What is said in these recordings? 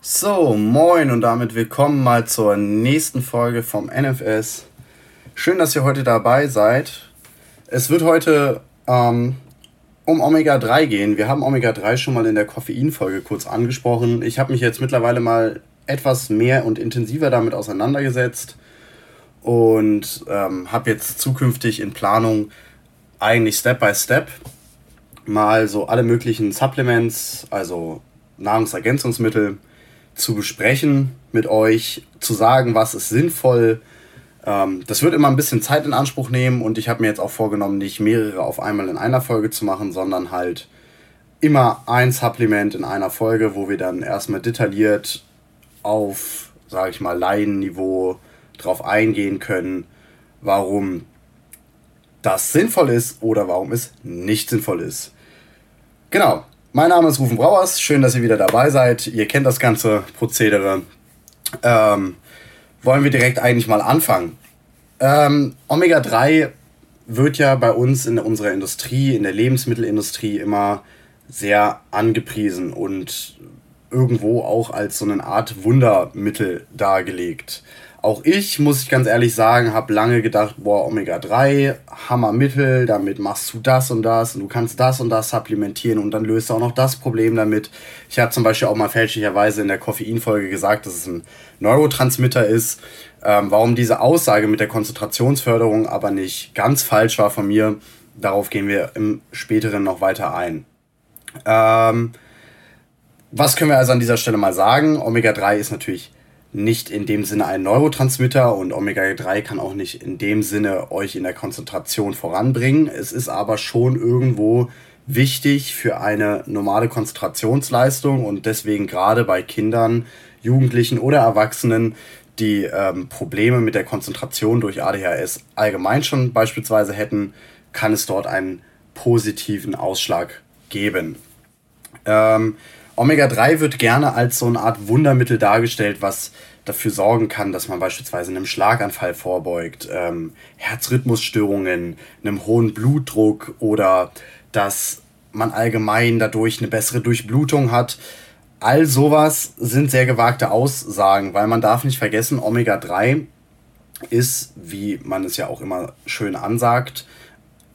So, moin und damit willkommen mal zur nächsten Folge vom NFS. Schön, dass ihr heute dabei seid. Es wird heute ähm, um Omega-3 gehen. Wir haben Omega-3 schon mal in der Koffein-Folge kurz angesprochen. Ich habe mich jetzt mittlerweile mal etwas mehr und intensiver damit auseinandergesetzt und ähm, habe jetzt zukünftig in Planung eigentlich Step by Step mal so alle möglichen Supplements, also Nahrungsergänzungsmittel zu besprechen mit euch, zu sagen, was ist sinnvoll. Ähm, das wird immer ein bisschen Zeit in Anspruch nehmen und ich habe mir jetzt auch vorgenommen, nicht mehrere auf einmal in einer Folge zu machen, sondern halt immer ein Supplement in einer Folge, wo wir dann erstmal detailliert auf, sage ich mal, Laienniveau drauf eingehen können, warum das sinnvoll ist oder warum es nicht sinnvoll ist. Genau, mein Name ist Rufen Brauers, schön, dass ihr wieder dabei seid. Ihr kennt das ganze Prozedere. Ähm, wollen wir direkt eigentlich mal anfangen. Ähm, Omega-3 wird ja bei uns in unserer Industrie, in der Lebensmittelindustrie immer sehr angepriesen und irgendwo auch als so eine Art Wundermittel dargelegt. Auch ich, muss ich ganz ehrlich sagen, habe lange gedacht, boah, Omega-3, Hammermittel, damit machst du das und das und du kannst das und das supplementieren und dann löst du auch noch das Problem damit. Ich habe zum Beispiel auch mal fälschlicherweise in der Koffeinfolge gesagt, dass es ein Neurotransmitter ist. Ähm, warum diese Aussage mit der Konzentrationsförderung aber nicht ganz falsch war von mir, darauf gehen wir im späteren noch weiter ein. Ähm, was können wir also an dieser Stelle mal sagen? Omega-3 ist natürlich nicht in dem Sinne ein Neurotransmitter und Omega-3 kann auch nicht in dem Sinne euch in der Konzentration voranbringen. Es ist aber schon irgendwo wichtig für eine normale Konzentrationsleistung und deswegen gerade bei Kindern, Jugendlichen oder Erwachsenen, die ähm, Probleme mit der Konzentration durch ADHS allgemein schon beispielsweise hätten, kann es dort einen positiven Ausschlag geben. Ähm, Omega-3 wird gerne als so eine Art Wundermittel dargestellt, was dafür sorgen kann, dass man beispielsweise einem Schlaganfall vorbeugt, ähm, Herzrhythmusstörungen, einem hohen Blutdruck oder dass man allgemein dadurch eine bessere Durchblutung hat. All sowas sind sehr gewagte Aussagen, weil man darf nicht vergessen, Omega-3 ist, wie man es ja auch immer schön ansagt,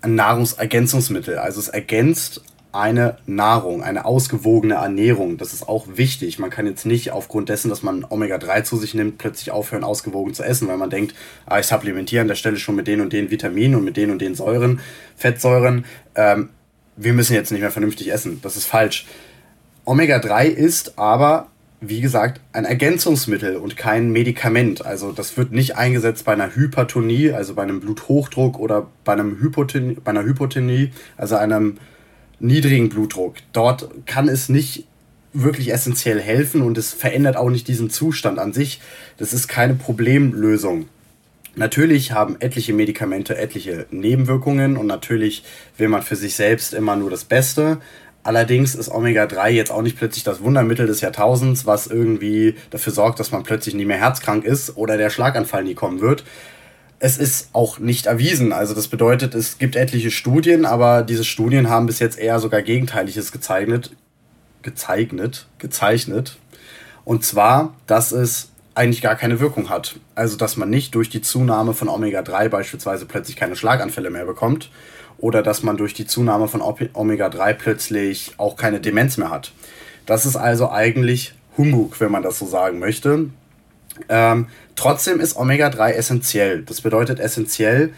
ein Nahrungsergänzungsmittel. Also es ergänzt eine Nahrung, eine ausgewogene Ernährung. Das ist auch wichtig. Man kann jetzt nicht aufgrund dessen, dass man Omega-3 zu sich nimmt, plötzlich aufhören, ausgewogen zu essen, weil man denkt, ah, ich supplementiere an der Stelle schon mit den und den Vitaminen und mit den und den Säuren, Fettsäuren. Ähm, wir müssen jetzt nicht mehr vernünftig essen. Das ist falsch. Omega-3 ist aber, wie gesagt, ein Ergänzungsmittel und kein Medikament. Also das wird nicht eingesetzt bei einer Hypertonie, also bei einem Bluthochdruck oder bei, einem Hypotonie, bei einer Hypotonie, also einem niedrigen Blutdruck. Dort kann es nicht wirklich essentiell helfen und es verändert auch nicht diesen Zustand an sich. Das ist keine Problemlösung. Natürlich haben etliche Medikamente etliche Nebenwirkungen und natürlich will man für sich selbst immer nur das Beste. Allerdings ist Omega-3 jetzt auch nicht plötzlich das Wundermittel des Jahrtausends, was irgendwie dafür sorgt, dass man plötzlich nie mehr herzkrank ist oder der Schlaganfall nie kommen wird es ist auch nicht erwiesen. Also das bedeutet, es gibt etliche Studien, aber diese Studien haben bis jetzt eher sogar Gegenteiliges gezeichnet, gezeichnet, gezeichnet. Und zwar, dass es eigentlich gar keine Wirkung hat. Also dass man nicht durch die Zunahme von Omega-3 beispielsweise plötzlich keine Schlaganfälle mehr bekommt oder dass man durch die Zunahme von Omega-3 plötzlich auch keine Demenz mehr hat. Das ist also eigentlich Humbug, wenn man das so sagen möchte. Ähm, trotzdem ist Omega-3 essentiell. Das bedeutet essentiell,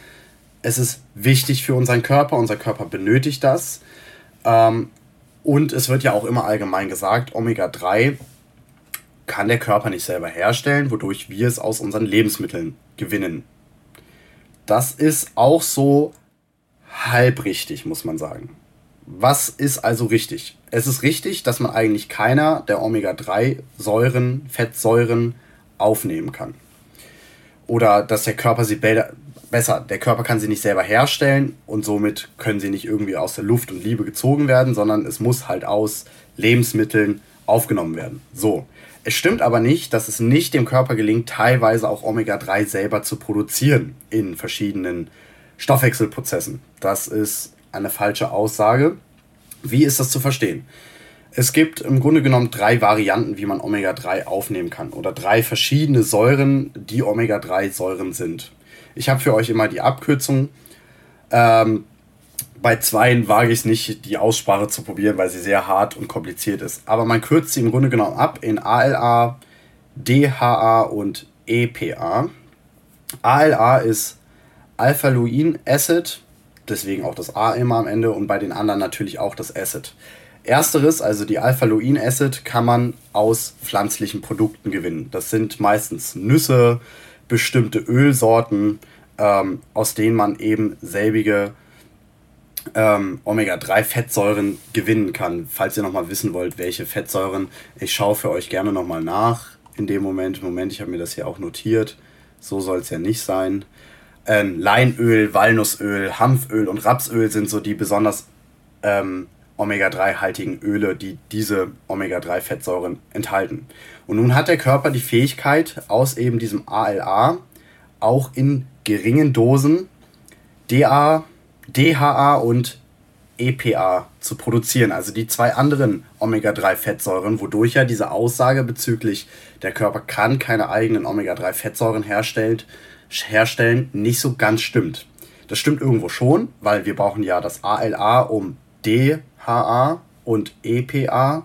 es ist wichtig für unseren Körper, unser Körper benötigt das. Ähm, und es wird ja auch immer allgemein gesagt, Omega-3 kann der Körper nicht selber herstellen, wodurch wir es aus unseren Lebensmitteln gewinnen. Das ist auch so halb richtig, muss man sagen. Was ist also richtig? Es ist richtig, dass man eigentlich keiner der Omega-3-Säuren, Fettsäuren, aufnehmen kann. Oder dass der Körper sie besser, der Körper kann sie nicht selber herstellen und somit können sie nicht irgendwie aus der Luft und Liebe gezogen werden, sondern es muss halt aus Lebensmitteln aufgenommen werden. So. Es stimmt aber nicht, dass es nicht dem Körper gelingt, teilweise auch Omega-3 selber zu produzieren in verschiedenen Stoffwechselprozessen. Das ist eine falsche Aussage. Wie ist das zu verstehen? Es gibt im Grunde genommen drei Varianten, wie man Omega-3 aufnehmen kann. Oder drei verschiedene Säuren, die Omega-3-Säuren sind. Ich habe für euch immer die Abkürzung. Ähm, bei zweien wage ich es nicht, die Aussprache zu probieren, weil sie sehr hart und kompliziert ist. Aber man kürzt sie im Grunde genommen ab in ALA, DHA und EPA. ALA ist Alpha-Luin Acid, deswegen auch das A immer am Ende und bei den anderen natürlich auch das Acid. Ersteres, also die Alpha-Luin Acid, kann man aus pflanzlichen Produkten gewinnen. Das sind meistens Nüsse, bestimmte Ölsorten, ähm, aus denen man eben selbige ähm, Omega-3-Fettsäuren gewinnen kann. Falls ihr nochmal wissen wollt, welche Fettsäuren, ich schaue für euch gerne nochmal nach in dem Moment. Moment, ich habe mir das hier auch notiert. So soll es ja nicht sein. Ähm, Leinöl, Walnussöl, Hanföl und Rapsöl sind so die besonders ähm, Omega-3-haltigen Öle, die diese Omega-3-Fettsäuren enthalten. Und nun hat der Körper die Fähigkeit, aus eben diesem ALA auch in geringen Dosen DA, DHA und EPA zu produzieren, also die zwei anderen Omega-3-Fettsäuren, wodurch ja diese Aussage bezüglich der Körper kann keine eigenen Omega-3-Fettsäuren herstellen, herstellen, nicht so ganz stimmt. Das stimmt irgendwo schon, weil wir brauchen ja das ALA, um DHA und EPA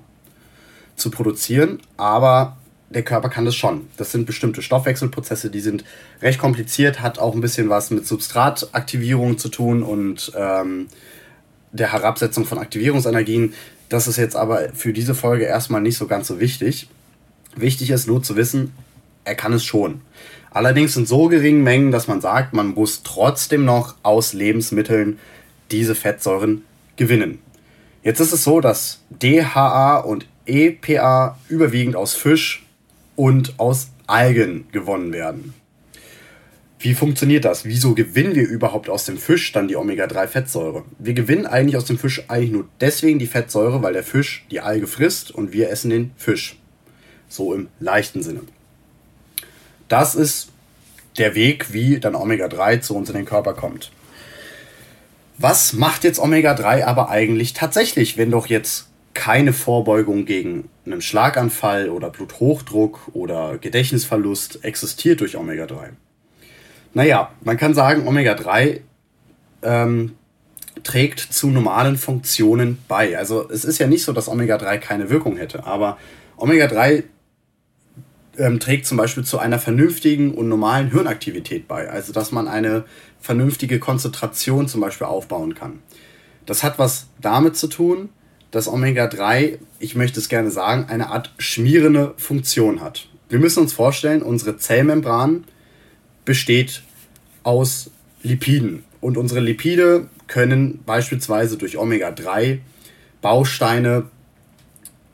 zu produzieren, aber der Körper kann das schon. Das sind bestimmte Stoffwechselprozesse, die sind recht kompliziert, hat auch ein bisschen was mit Substrataktivierung zu tun und ähm, der Herabsetzung von Aktivierungsenergien. Das ist jetzt aber für diese Folge erstmal nicht so ganz so wichtig. Wichtig ist nur zu wissen, er kann es schon. Allerdings in so geringen Mengen, dass man sagt, man muss trotzdem noch aus Lebensmitteln diese Fettsäuren gewinnen. Jetzt ist es so, dass DHA und EPA überwiegend aus Fisch und aus Algen gewonnen werden. Wie funktioniert das? Wieso gewinnen wir überhaupt aus dem Fisch dann die Omega-3-Fettsäure? Wir gewinnen eigentlich aus dem Fisch eigentlich nur deswegen die Fettsäure, weil der Fisch die Alge frisst und wir essen den Fisch. So im leichten Sinne. Das ist der Weg, wie dann Omega-3 zu uns in den Körper kommt. Was macht jetzt Omega-3 aber eigentlich tatsächlich, wenn doch jetzt keine Vorbeugung gegen einen Schlaganfall oder Bluthochdruck oder Gedächtnisverlust existiert durch Omega-3? Naja, man kann sagen, Omega-3 ähm, trägt zu normalen Funktionen bei. Also es ist ja nicht so, dass Omega-3 keine Wirkung hätte, aber Omega-3 ähm, trägt zum Beispiel zu einer vernünftigen und normalen Hirnaktivität bei. Also dass man eine vernünftige Konzentration zum Beispiel aufbauen kann. Das hat was damit zu tun, dass Omega-3, ich möchte es gerne sagen, eine Art schmierende Funktion hat. Wir müssen uns vorstellen, unsere Zellmembran besteht aus Lipiden. Und unsere Lipide können beispielsweise durch Omega-3 Bausteine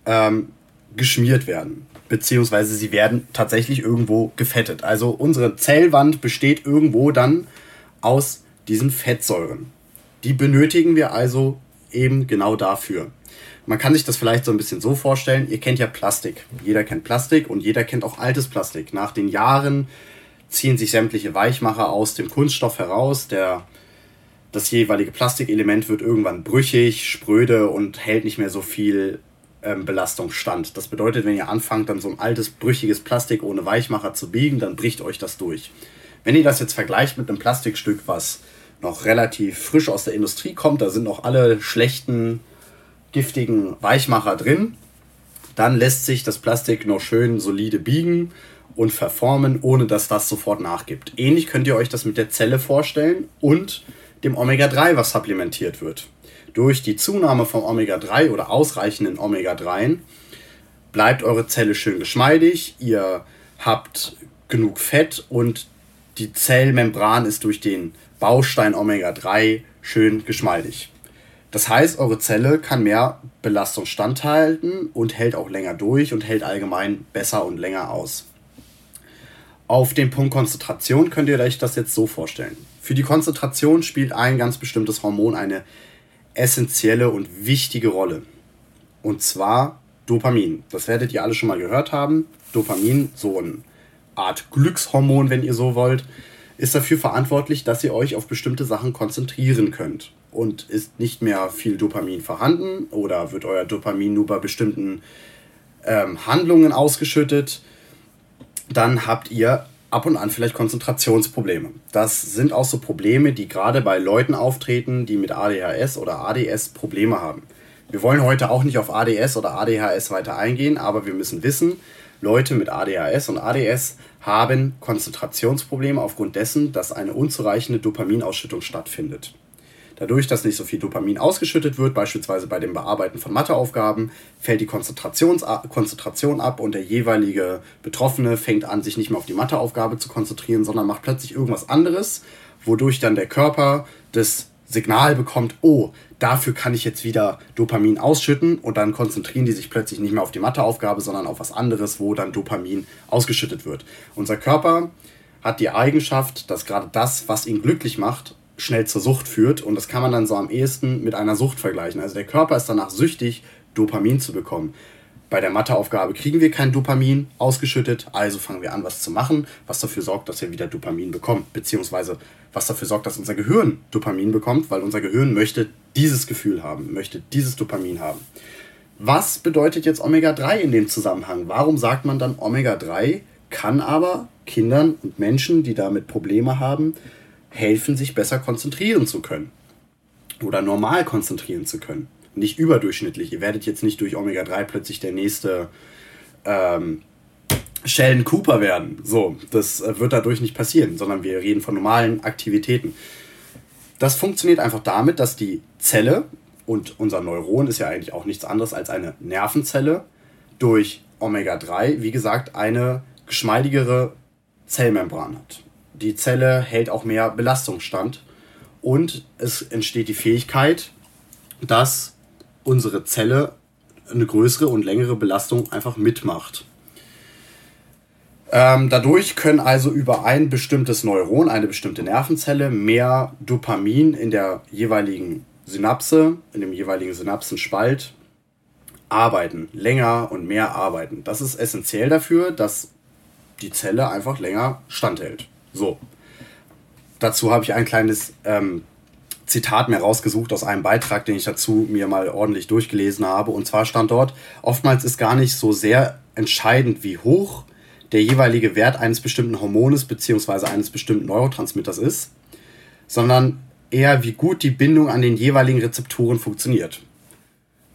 ähm, geschmiert werden. Beziehungsweise sie werden tatsächlich irgendwo gefettet. Also unsere Zellwand besteht irgendwo dann aus diesen Fettsäuren. Die benötigen wir also eben genau dafür. Man kann sich das vielleicht so ein bisschen so vorstellen, ihr kennt ja Plastik. Jeder kennt Plastik und jeder kennt auch altes Plastik. Nach den Jahren ziehen sich sämtliche Weichmacher aus dem Kunststoff heraus. Der, das jeweilige Plastikelement wird irgendwann brüchig, spröde und hält nicht mehr so viel ähm, Belastung stand. Das bedeutet, wenn ihr anfangt, dann so ein altes, brüchiges Plastik ohne Weichmacher zu biegen, dann bricht euch das durch. Wenn ihr das jetzt vergleicht mit einem Plastikstück, was noch relativ frisch aus der Industrie kommt, da sind noch alle schlechten, giftigen Weichmacher drin, dann lässt sich das Plastik noch schön solide biegen und verformen, ohne dass das sofort nachgibt. Ähnlich könnt ihr euch das mit der Zelle vorstellen und dem Omega-3, was supplementiert wird. Durch die Zunahme von Omega-3 oder ausreichenden Omega-3 bleibt eure Zelle schön geschmeidig, ihr habt genug Fett und die Zellmembran ist durch den Baustein Omega-3 schön geschmeidig. Das heißt, eure Zelle kann mehr Belastung standhalten und hält auch länger durch und hält allgemein besser und länger aus. Auf den Punkt Konzentration könnt ihr euch das jetzt so vorstellen. Für die Konzentration spielt ein ganz bestimmtes Hormon eine essentielle und wichtige Rolle. Und zwar Dopamin. Das werdet ihr alle schon mal gehört haben. Dopamin, so eine Art Glückshormon, wenn ihr so wollt, ist dafür verantwortlich, dass ihr euch auf bestimmte Sachen konzentrieren könnt. Und ist nicht mehr viel Dopamin vorhanden oder wird euer Dopamin nur bei bestimmten ähm, Handlungen ausgeschüttet, dann habt ihr ab und an vielleicht Konzentrationsprobleme. Das sind auch so Probleme, die gerade bei Leuten auftreten, die mit ADHS oder ADS Probleme haben. Wir wollen heute auch nicht auf ADS oder ADHS weiter eingehen, aber wir müssen wissen, Leute mit ADHS und ADS haben Konzentrationsprobleme aufgrund dessen, dass eine unzureichende Dopaminausschüttung stattfindet. Dadurch, dass nicht so viel Dopamin ausgeschüttet wird, beispielsweise bei dem Bearbeiten von Matheaufgaben, fällt die Konzentration ab und der jeweilige Betroffene fängt an, sich nicht mehr auf die Matheaufgabe zu konzentrieren, sondern macht plötzlich irgendwas anderes, wodurch dann der Körper das Signal bekommt, oh, dafür kann ich jetzt wieder Dopamin ausschütten und dann konzentrieren die sich plötzlich nicht mehr auf die Matheaufgabe, sondern auf was anderes, wo dann Dopamin ausgeschüttet wird. Unser Körper hat die Eigenschaft, dass gerade das, was ihn glücklich macht, schnell zur Sucht führt. Und das kann man dann so am ehesten mit einer Sucht vergleichen. Also der Körper ist danach süchtig, Dopamin zu bekommen. Bei der Matheaufgabe kriegen wir kein Dopamin ausgeschüttet, also fangen wir an, was zu machen, was dafür sorgt, dass wir wieder Dopamin bekommen, beziehungsweise was dafür sorgt, dass unser Gehirn Dopamin bekommt, weil unser Gehirn möchte dieses Gefühl haben, möchte dieses Dopamin haben. Was bedeutet jetzt Omega-3 in dem Zusammenhang? Warum sagt man dann Omega-3 kann aber Kindern und Menschen, die damit Probleme haben, helfen, sich besser konzentrieren zu können. Oder normal konzentrieren zu können. Nicht überdurchschnittlich. Ihr werdet jetzt nicht durch Omega-3 plötzlich der nächste ähm, Sheldon Cooper werden. So, das äh, wird dadurch nicht passieren, sondern wir reden von normalen Aktivitäten. Das funktioniert einfach damit, dass die Zelle, und unser Neuron ist ja eigentlich auch nichts anderes als eine Nervenzelle, durch Omega-3, wie gesagt, eine geschmeidigere Zellmembran hat die Zelle hält auch mehr Belastung stand und es entsteht die Fähigkeit, dass unsere Zelle eine größere und längere Belastung einfach mitmacht. Ähm, dadurch können also über ein bestimmtes Neuron, eine bestimmte Nervenzelle, mehr Dopamin in der jeweiligen Synapse, in dem jeweiligen Synapsenspalt arbeiten, länger und mehr arbeiten. Das ist essentiell dafür, dass die Zelle einfach länger standhält. So. Dazu habe ich ein kleines ähm, Zitat mir rausgesucht aus einem Beitrag, den ich dazu mir mal ordentlich durchgelesen habe. Und zwar stand dort, oftmals ist gar nicht so sehr entscheidend, wie hoch der jeweilige Wert eines bestimmten Hormones bzw. eines bestimmten Neurotransmitters ist, sondern eher, wie gut die Bindung an den jeweiligen Rezeptoren funktioniert.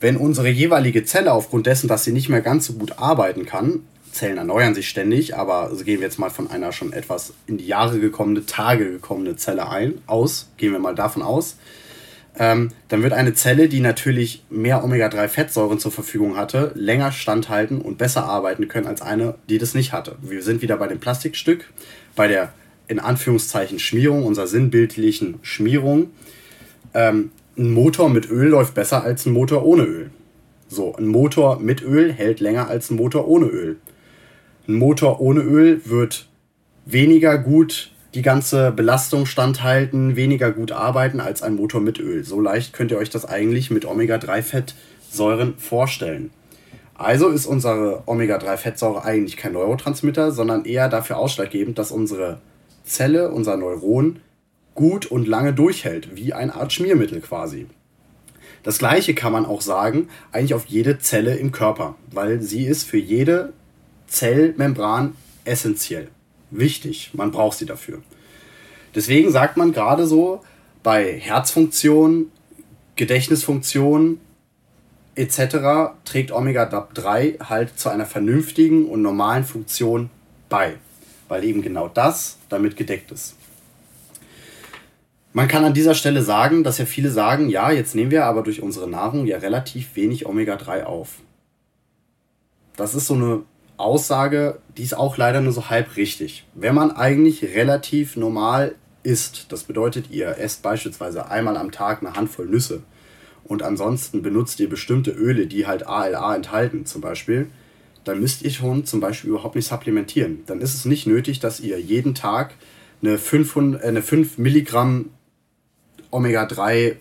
Wenn unsere jeweilige Zelle aufgrund dessen, dass sie nicht mehr ganz so gut arbeiten kann, Zellen erneuern sich ständig, aber also gehen wir jetzt mal von einer schon etwas in die Jahre gekommene, Tage gekommene Zelle ein, aus, gehen wir mal davon aus, ähm, dann wird eine Zelle, die natürlich mehr Omega-3-Fettsäuren zur Verfügung hatte, länger standhalten und besser arbeiten können als eine, die das nicht hatte. Wir sind wieder bei dem Plastikstück, bei der in Anführungszeichen Schmierung, unserer sinnbildlichen Schmierung. Ähm, ein Motor mit Öl läuft besser als ein Motor ohne Öl. So, ein Motor mit Öl hält länger als ein Motor ohne Öl. Ein Motor ohne Öl wird weniger gut die ganze Belastung standhalten, weniger gut arbeiten als ein Motor mit Öl. So leicht könnt ihr euch das eigentlich mit Omega-3-Fettsäuren vorstellen. Also ist unsere Omega-3-Fettsäure eigentlich kein Neurotransmitter, sondern eher dafür ausschlaggebend, dass unsere Zelle, unser Neuron, gut und lange durchhält, wie eine Art Schmiermittel quasi. Das gleiche kann man auch sagen, eigentlich auf jede Zelle im Körper, weil sie ist für jede Zellmembran essentiell. Wichtig, man braucht sie dafür. Deswegen sagt man gerade so, bei Herzfunktion, Gedächtnisfunktion etc. trägt Omega-3 halt zu einer vernünftigen und normalen Funktion bei, weil eben genau das damit gedeckt ist. Man kann an dieser Stelle sagen, dass ja viele sagen, ja, jetzt nehmen wir aber durch unsere Nahrung ja relativ wenig Omega-3 auf. Das ist so eine Aussage, die ist auch leider nur so halb richtig. Wenn man eigentlich relativ normal isst, das bedeutet, ihr esst beispielsweise einmal am Tag eine Handvoll Nüsse und ansonsten benutzt ihr bestimmte Öle, die halt ALA enthalten zum Beispiel, dann müsst ihr schon zum Beispiel überhaupt nicht supplementieren. Dann ist es nicht nötig, dass ihr jeden Tag eine 500, äh, eine 5 Milligramm Omega-3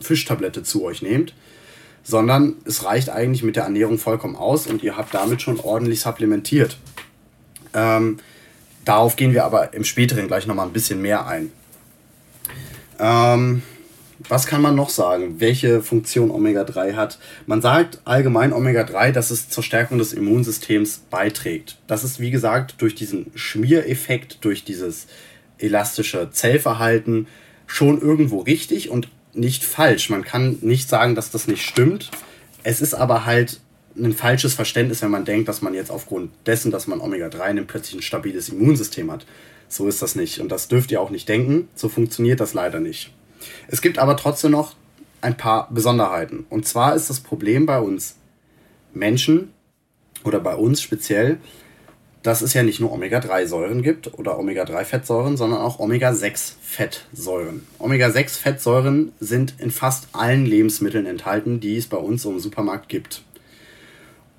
Fischtablette zu euch nehmt, sondern es reicht eigentlich mit der Ernährung vollkommen aus und ihr habt damit schon ordentlich supplementiert. Ähm, Darauf gehen wir aber im späteren gleich nochmal ein bisschen mehr ein. Ähm, was kann man noch sagen? Welche Funktion Omega-3 hat? Man sagt allgemein Omega-3, dass es zur Stärkung des Immunsystems beiträgt. Das ist, wie gesagt, durch diesen Schmiereffekt, durch dieses elastische Zellverhalten schon irgendwo richtig und nicht falsch. Man kann nicht sagen, dass das nicht stimmt. Es ist aber halt ein falsches Verständnis, wenn man denkt, dass man jetzt aufgrund dessen, dass man Omega-3 nimmt, plötzlich ein stabiles Immunsystem hat. So ist das nicht. Und das dürft ihr auch nicht denken. So funktioniert das leider nicht. Es gibt aber trotzdem noch ein paar Besonderheiten. Und zwar ist das Problem bei uns Menschen oder bei uns speziell, dass es ja nicht nur Omega-3-Säuren gibt oder Omega-3-Fettsäuren, sondern auch Omega-6-Fettsäuren. Omega-6-Fettsäuren sind in fast allen Lebensmitteln enthalten, die es bei uns im Supermarkt gibt.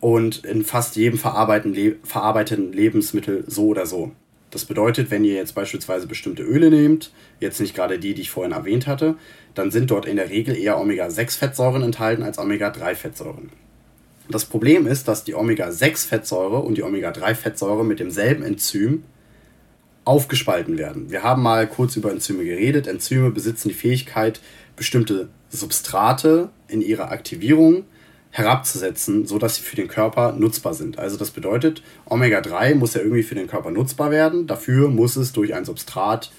Und in fast jedem verarbeiteten Lebensmittel so oder so. Das bedeutet, wenn ihr jetzt beispielsweise bestimmte Öle nehmt, jetzt nicht gerade die, die ich vorhin erwähnt hatte, dann sind dort in der Regel eher Omega-6-Fettsäuren enthalten als Omega-3-Fettsäuren. Das Problem ist, dass die Omega-6-Fettsäure und die Omega-3-Fettsäure mit demselben Enzym aufgespalten werden. Wir haben mal kurz über Enzyme geredet. Enzyme besitzen die Fähigkeit, bestimmte Substrate in ihrer Aktivierung herabzusetzen, sodass sie für den Körper nutzbar sind. Also das bedeutet, Omega-3 muss ja irgendwie für den Körper nutzbar werden. Dafür muss es durch ein Substrat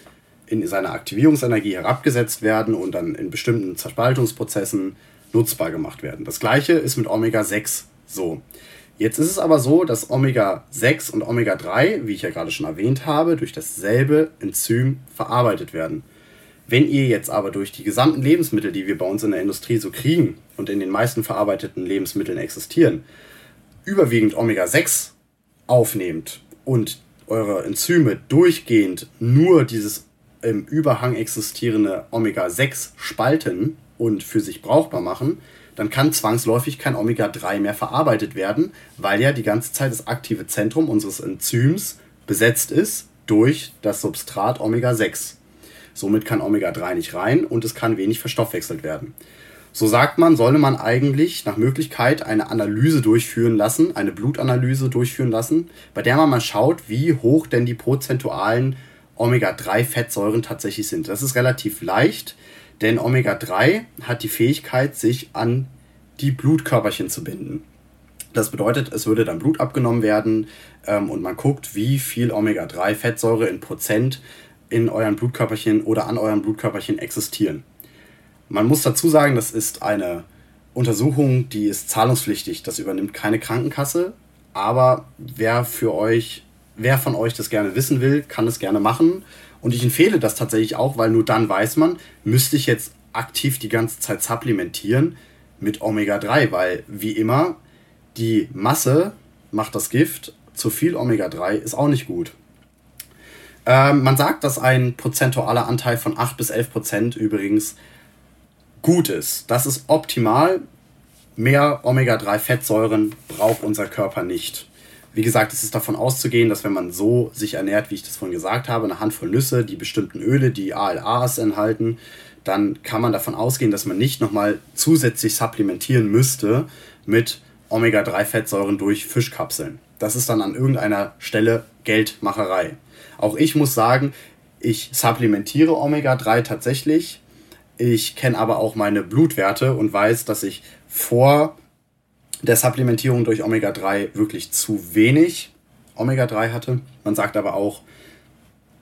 in seiner Aktivierungsenergie herabgesetzt werden und dann in bestimmten Zerspaltungsprozessen nutzbar gemacht werden. Das gleiche ist mit Omega-6 so. Jetzt ist es aber so, dass Omega-6 und Omega-3, wie ich ja gerade schon erwähnt habe, durch dasselbe Enzym verarbeitet werden. Wenn ihr jetzt aber durch die gesamten Lebensmittel, die wir bei uns in der Industrie so kriegen und in den meisten verarbeiteten Lebensmitteln existieren, überwiegend Omega-6 aufnehmt und eure Enzyme durchgehend nur dieses im Überhang existierende Omega-6 spalten und für sich brauchbar machen, dann kann zwangsläufig kein Omega-3 mehr verarbeitet werden, weil ja die ganze Zeit das aktive Zentrum unseres Enzyms besetzt ist durch das Substrat Omega-6. Somit kann Omega-3 nicht rein und es kann wenig verstoffwechselt werden. So sagt man, solle man eigentlich nach Möglichkeit eine Analyse durchführen lassen, eine Blutanalyse durchführen lassen, bei der man mal schaut, wie hoch denn die prozentualen Omega-3-Fettsäuren tatsächlich sind. Das ist relativ leicht, denn Omega-3 hat die Fähigkeit, sich an die Blutkörperchen zu binden. Das bedeutet, es würde dann Blut abgenommen werden ähm, und man guckt, wie viel Omega-3-Fettsäure in Prozent in euren Blutkörperchen oder an euren Blutkörperchen existieren. Man muss dazu sagen, das ist eine Untersuchung, die ist zahlungspflichtig. Das übernimmt keine Krankenkasse. Aber wer für euch, wer von euch das gerne wissen will, kann es gerne machen. Und ich empfehle das tatsächlich auch, weil nur dann weiß man, müsste ich jetzt aktiv die ganze Zeit supplementieren mit Omega-3, weil wie immer die Masse macht das Gift. Zu viel Omega-3 ist auch nicht gut. Ähm, man sagt, dass ein prozentualer Anteil von 8 bis 11 Prozent übrigens gut ist. Das ist optimal. Mehr Omega-3-Fettsäuren braucht unser Körper nicht. Wie gesagt, es ist davon auszugehen, dass wenn man so sich ernährt, wie ich das vorhin gesagt habe, eine Handvoll Nüsse, die bestimmten Öle, die ALAs enthalten, dann kann man davon ausgehen, dass man nicht nochmal zusätzlich supplementieren müsste mit Omega-3-Fettsäuren durch Fischkapseln. Das ist dann an irgendeiner Stelle Geldmacherei. Auch ich muss sagen, ich supplementiere Omega-3 tatsächlich. Ich kenne aber auch meine Blutwerte und weiß, dass ich vor der Supplementierung durch Omega-3 wirklich zu wenig Omega-3 hatte. Man sagt aber auch,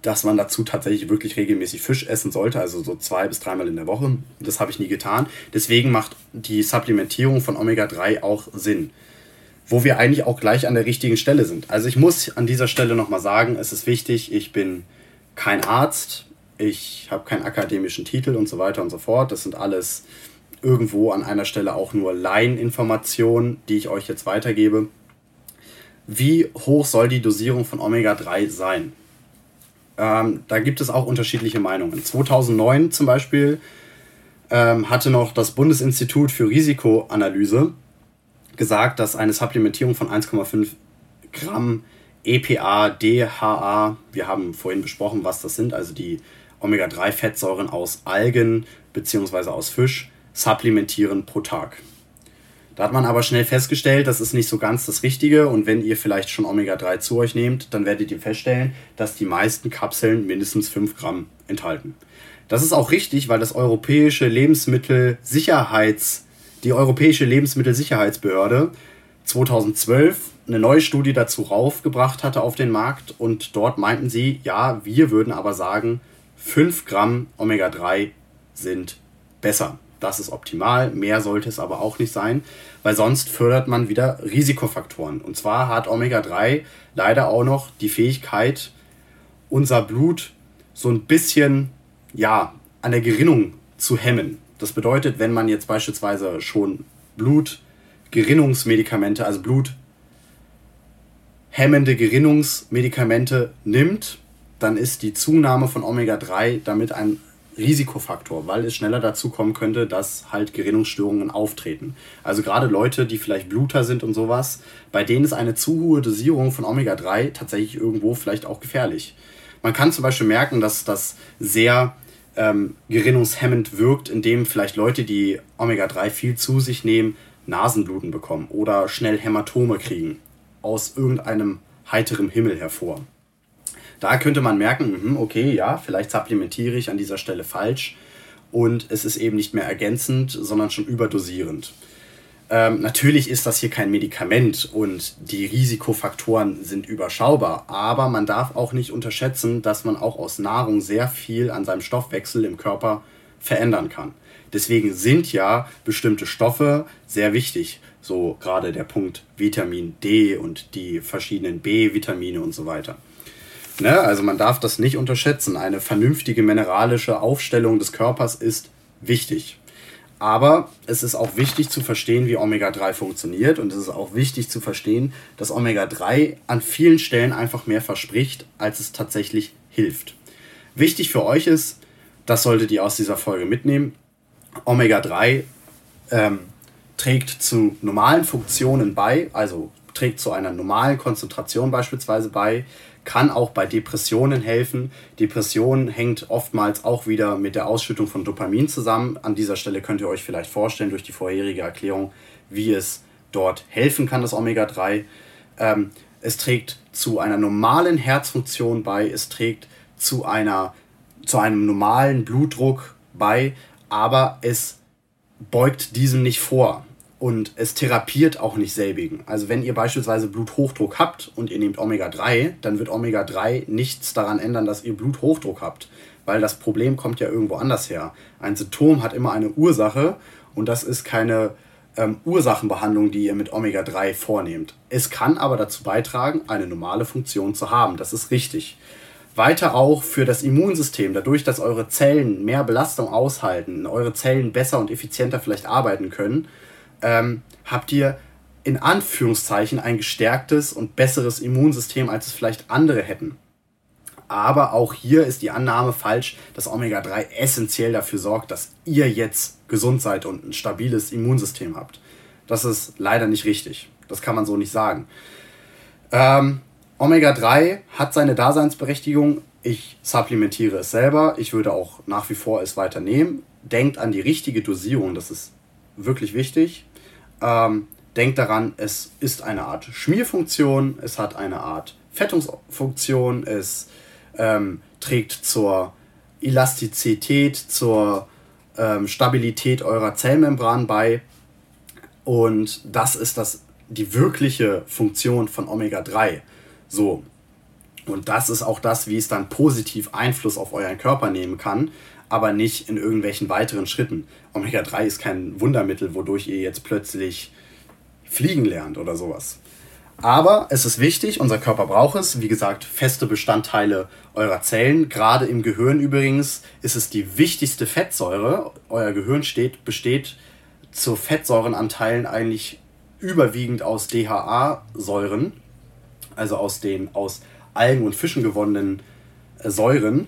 dass man dazu tatsächlich wirklich regelmäßig Fisch essen sollte, also so zwei bis dreimal in der Woche. Das habe ich nie getan. Deswegen macht die Supplementierung von Omega-3 auch Sinn wo wir eigentlich auch gleich an der richtigen Stelle sind. Also ich muss an dieser Stelle nochmal sagen, es ist wichtig, ich bin kein Arzt, ich habe keinen akademischen Titel und so weiter und so fort. Das sind alles irgendwo an einer Stelle auch nur Laieninformationen, die ich euch jetzt weitergebe. Wie hoch soll die Dosierung von Omega-3 sein? Ähm, da gibt es auch unterschiedliche Meinungen. 2009 zum Beispiel ähm, hatte noch das Bundesinstitut für Risikoanalyse gesagt, dass eine Supplementierung von 1,5 Gramm EPA, DHA, wir haben vorhin besprochen, was das sind, also die Omega-3-Fettsäuren aus Algen bzw. aus Fisch, supplementieren pro Tag. Da hat man aber schnell festgestellt, das ist nicht so ganz das Richtige und wenn ihr vielleicht schon Omega-3 zu euch nehmt, dann werdet ihr feststellen, dass die meisten Kapseln mindestens 5 Gramm enthalten. Das ist auch richtig, weil das europäische Lebensmittelsicherheits, die Europäische Lebensmittelsicherheitsbehörde 2012 eine neue Studie dazu raufgebracht hatte auf den Markt und dort meinten sie, ja, wir würden aber sagen, 5 Gramm Omega-3 sind besser. Das ist optimal, mehr sollte es aber auch nicht sein, weil sonst fördert man wieder Risikofaktoren. Und zwar hat Omega-3 leider auch noch die Fähigkeit, unser Blut so ein bisschen ja, an der Gerinnung zu hemmen. Das bedeutet, wenn man jetzt beispielsweise schon Blutgerinnungsmedikamente, also bluthemmende Gerinnungsmedikamente nimmt, dann ist die Zunahme von Omega-3 damit ein Risikofaktor, weil es schneller dazu kommen könnte, dass halt Gerinnungsstörungen auftreten. Also gerade Leute, die vielleicht Bluter sind und sowas, bei denen ist eine zu hohe Dosierung von Omega-3 tatsächlich irgendwo vielleicht auch gefährlich. Man kann zum Beispiel merken, dass das sehr ähm, gerinnungshemmend wirkt, indem vielleicht Leute, die Omega-3 viel zu sich nehmen, Nasenbluten bekommen oder schnell Hämatome kriegen aus irgendeinem heiterem Himmel hervor. Da könnte man merken, mhm, okay, ja, vielleicht supplementiere ich an dieser Stelle falsch und es ist eben nicht mehr ergänzend, sondern schon überdosierend. Ähm, natürlich ist das hier kein Medikament und die Risikofaktoren sind überschaubar, aber man darf auch nicht unterschätzen, dass man auch aus Nahrung sehr viel an seinem Stoffwechsel im Körper verändern kann. Deswegen sind ja bestimmte Stoffe sehr wichtig, so gerade der Punkt Vitamin D und die verschiedenen B-Vitamine und so weiter. Ne? Also man darf das nicht unterschätzen. Eine vernünftige mineralische Aufstellung des Körpers ist wichtig. Aber es ist auch wichtig zu verstehen, wie Omega-3 funktioniert. Und es ist auch wichtig zu verstehen, dass Omega-3 an vielen Stellen einfach mehr verspricht, als es tatsächlich hilft. Wichtig für euch ist, das solltet ihr aus dieser Folge mitnehmen, Omega-3 ähm, trägt zu normalen Funktionen bei, also trägt zu einer normalen Konzentration beispielsweise bei, kann auch bei Depressionen helfen. Depression hängt oftmals auch wieder mit der Ausschüttung von Dopamin zusammen. An dieser Stelle könnt ihr euch vielleicht vorstellen durch die vorherige Erklärung, wie es dort helfen kann, das Omega-3. Ähm, es trägt zu einer normalen Herzfunktion bei, es trägt zu, einer, zu einem normalen Blutdruck bei, aber es beugt diesem nicht vor und es therapiert auch nicht selbigen. Also wenn ihr beispielsweise Bluthochdruck habt und ihr nehmt Omega-3, dann wird Omega-3 nichts daran ändern, dass ihr Bluthochdruck habt, weil das Problem kommt ja irgendwo anders her. Ein Symptom hat immer eine Ursache und das ist keine ähm, Ursachenbehandlung, die ihr mit Omega-3 vornehmt. Es kann aber dazu beitragen, eine normale Funktion zu haben. Das ist richtig. Weiter auch für das Immunsystem, dadurch, dass eure Zellen mehr Belastung aushalten, eure Zellen besser und effizienter vielleicht arbeiten können, ähm, habt ihr in Anführungszeichen ein gestärktes und besseres Immunsystem, als es vielleicht andere hätten. Aber auch hier ist die Annahme falsch, dass Omega-3 essentiell dafür sorgt, dass ihr jetzt gesund seid und ein stabiles Immunsystem habt. Das ist leider nicht richtig. Das kann man so nicht sagen. Ähm, Omega-3 hat seine Daseinsberechtigung. Ich supplementiere es selber. Ich würde auch nach wie vor es weiter nehmen. Denkt an die richtige Dosierung. Das ist wirklich wichtig. Ähm, denkt daran, es ist eine Art Schmierfunktion, es hat eine Art Fettungsfunktion, es ähm, trägt zur Elastizität, zur ähm, Stabilität eurer Zellmembran bei. Und das ist das, die wirkliche Funktion von Omega-3. So. Und das ist auch das, wie es dann positiv Einfluss auf euren Körper nehmen kann aber nicht in irgendwelchen weiteren Schritten. Omega-3 ist kein Wundermittel, wodurch ihr jetzt plötzlich fliegen lernt oder sowas. Aber es ist wichtig, unser Körper braucht es. Wie gesagt, feste Bestandteile eurer Zellen. Gerade im Gehirn übrigens ist es die wichtigste Fettsäure. Euer Gehirn steht, besteht zu Fettsäurenanteilen eigentlich überwiegend aus DHA-Säuren, also aus den aus Algen und Fischen gewonnenen äh, Säuren.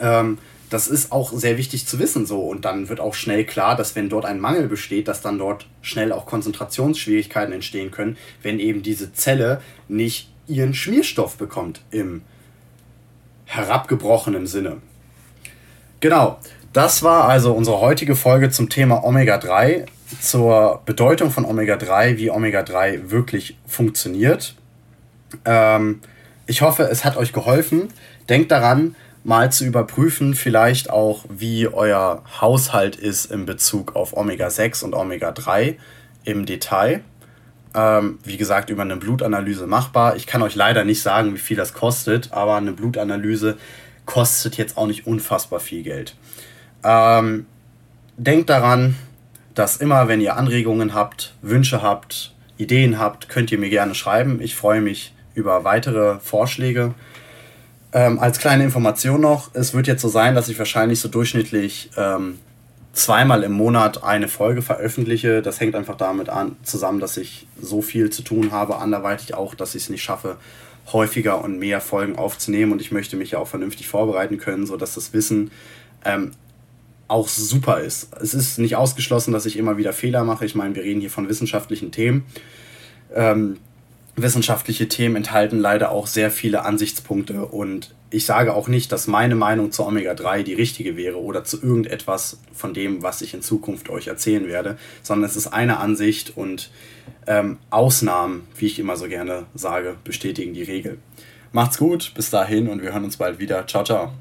Ähm, das ist auch sehr wichtig zu wissen so. Und dann wird auch schnell klar, dass wenn dort ein Mangel besteht, dass dann dort schnell auch Konzentrationsschwierigkeiten entstehen können, wenn eben diese Zelle nicht ihren Schmierstoff bekommt im herabgebrochenen Sinne. Genau, das war also unsere heutige Folge zum Thema Omega-3. zur Bedeutung von Omega-3, wie Omega-3 wirklich funktioniert. Ähm, ich hoffe, es hat euch geholfen. Denkt daran, mal zu überprüfen, vielleicht auch, wie euer Haushalt ist in Bezug auf Omega-6 und Omega-3 im Detail. Ähm, wie gesagt, über eine Blutanalyse machbar. Ich kann euch leider nicht sagen, wie viel das kostet, aber eine Blutanalyse kostet jetzt auch nicht unfassbar viel Geld. Ähm, denkt daran, dass immer, wenn ihr Anregungen habt, Wünsche habt, Ideen habt, könnt ihr mir gerne schreiben. Ich freue mich über weitere Vorschläge. Ähm, als kleine Information noch, es wird jetzt so sein, dass ich wahrscheinlich so durchschnittlich ähm, zweimal im Monat eine Folge veröffentliche. Das hängt einfach damit an, zusammen, dass ich so viel zu tun habe, anderweitig auch, dass ich es nicht schaffe, häufiger und mehr Folgen aufzunehmen. Und ich möchte mich ja auch vernünftig vorbereiten können, sodass das Wissen ähm, auch super ist. Es ist nicht ausgeschlossen, dass ich immer wieder Fehler mache. Ich meine, wir reden hier von wissenschaftlichen Themen. Ähm, wissenschaftliche Themen enthalten leider auch sehr viele Ansichtspunkte und ich sage auch nicht, dass meine Meinung zu Omega-3 die richtige wäre oder zu irgendetwas von dem, was ich in Zukunft euch erzählen werde, sondern es ist eine Ansicht und ähm, Ausnahmen, wie ich immer so gerne sage, bestätigen die Regel. Macht's gut, bis dahin und wir hören uns bald wieder. Ciao, ciao.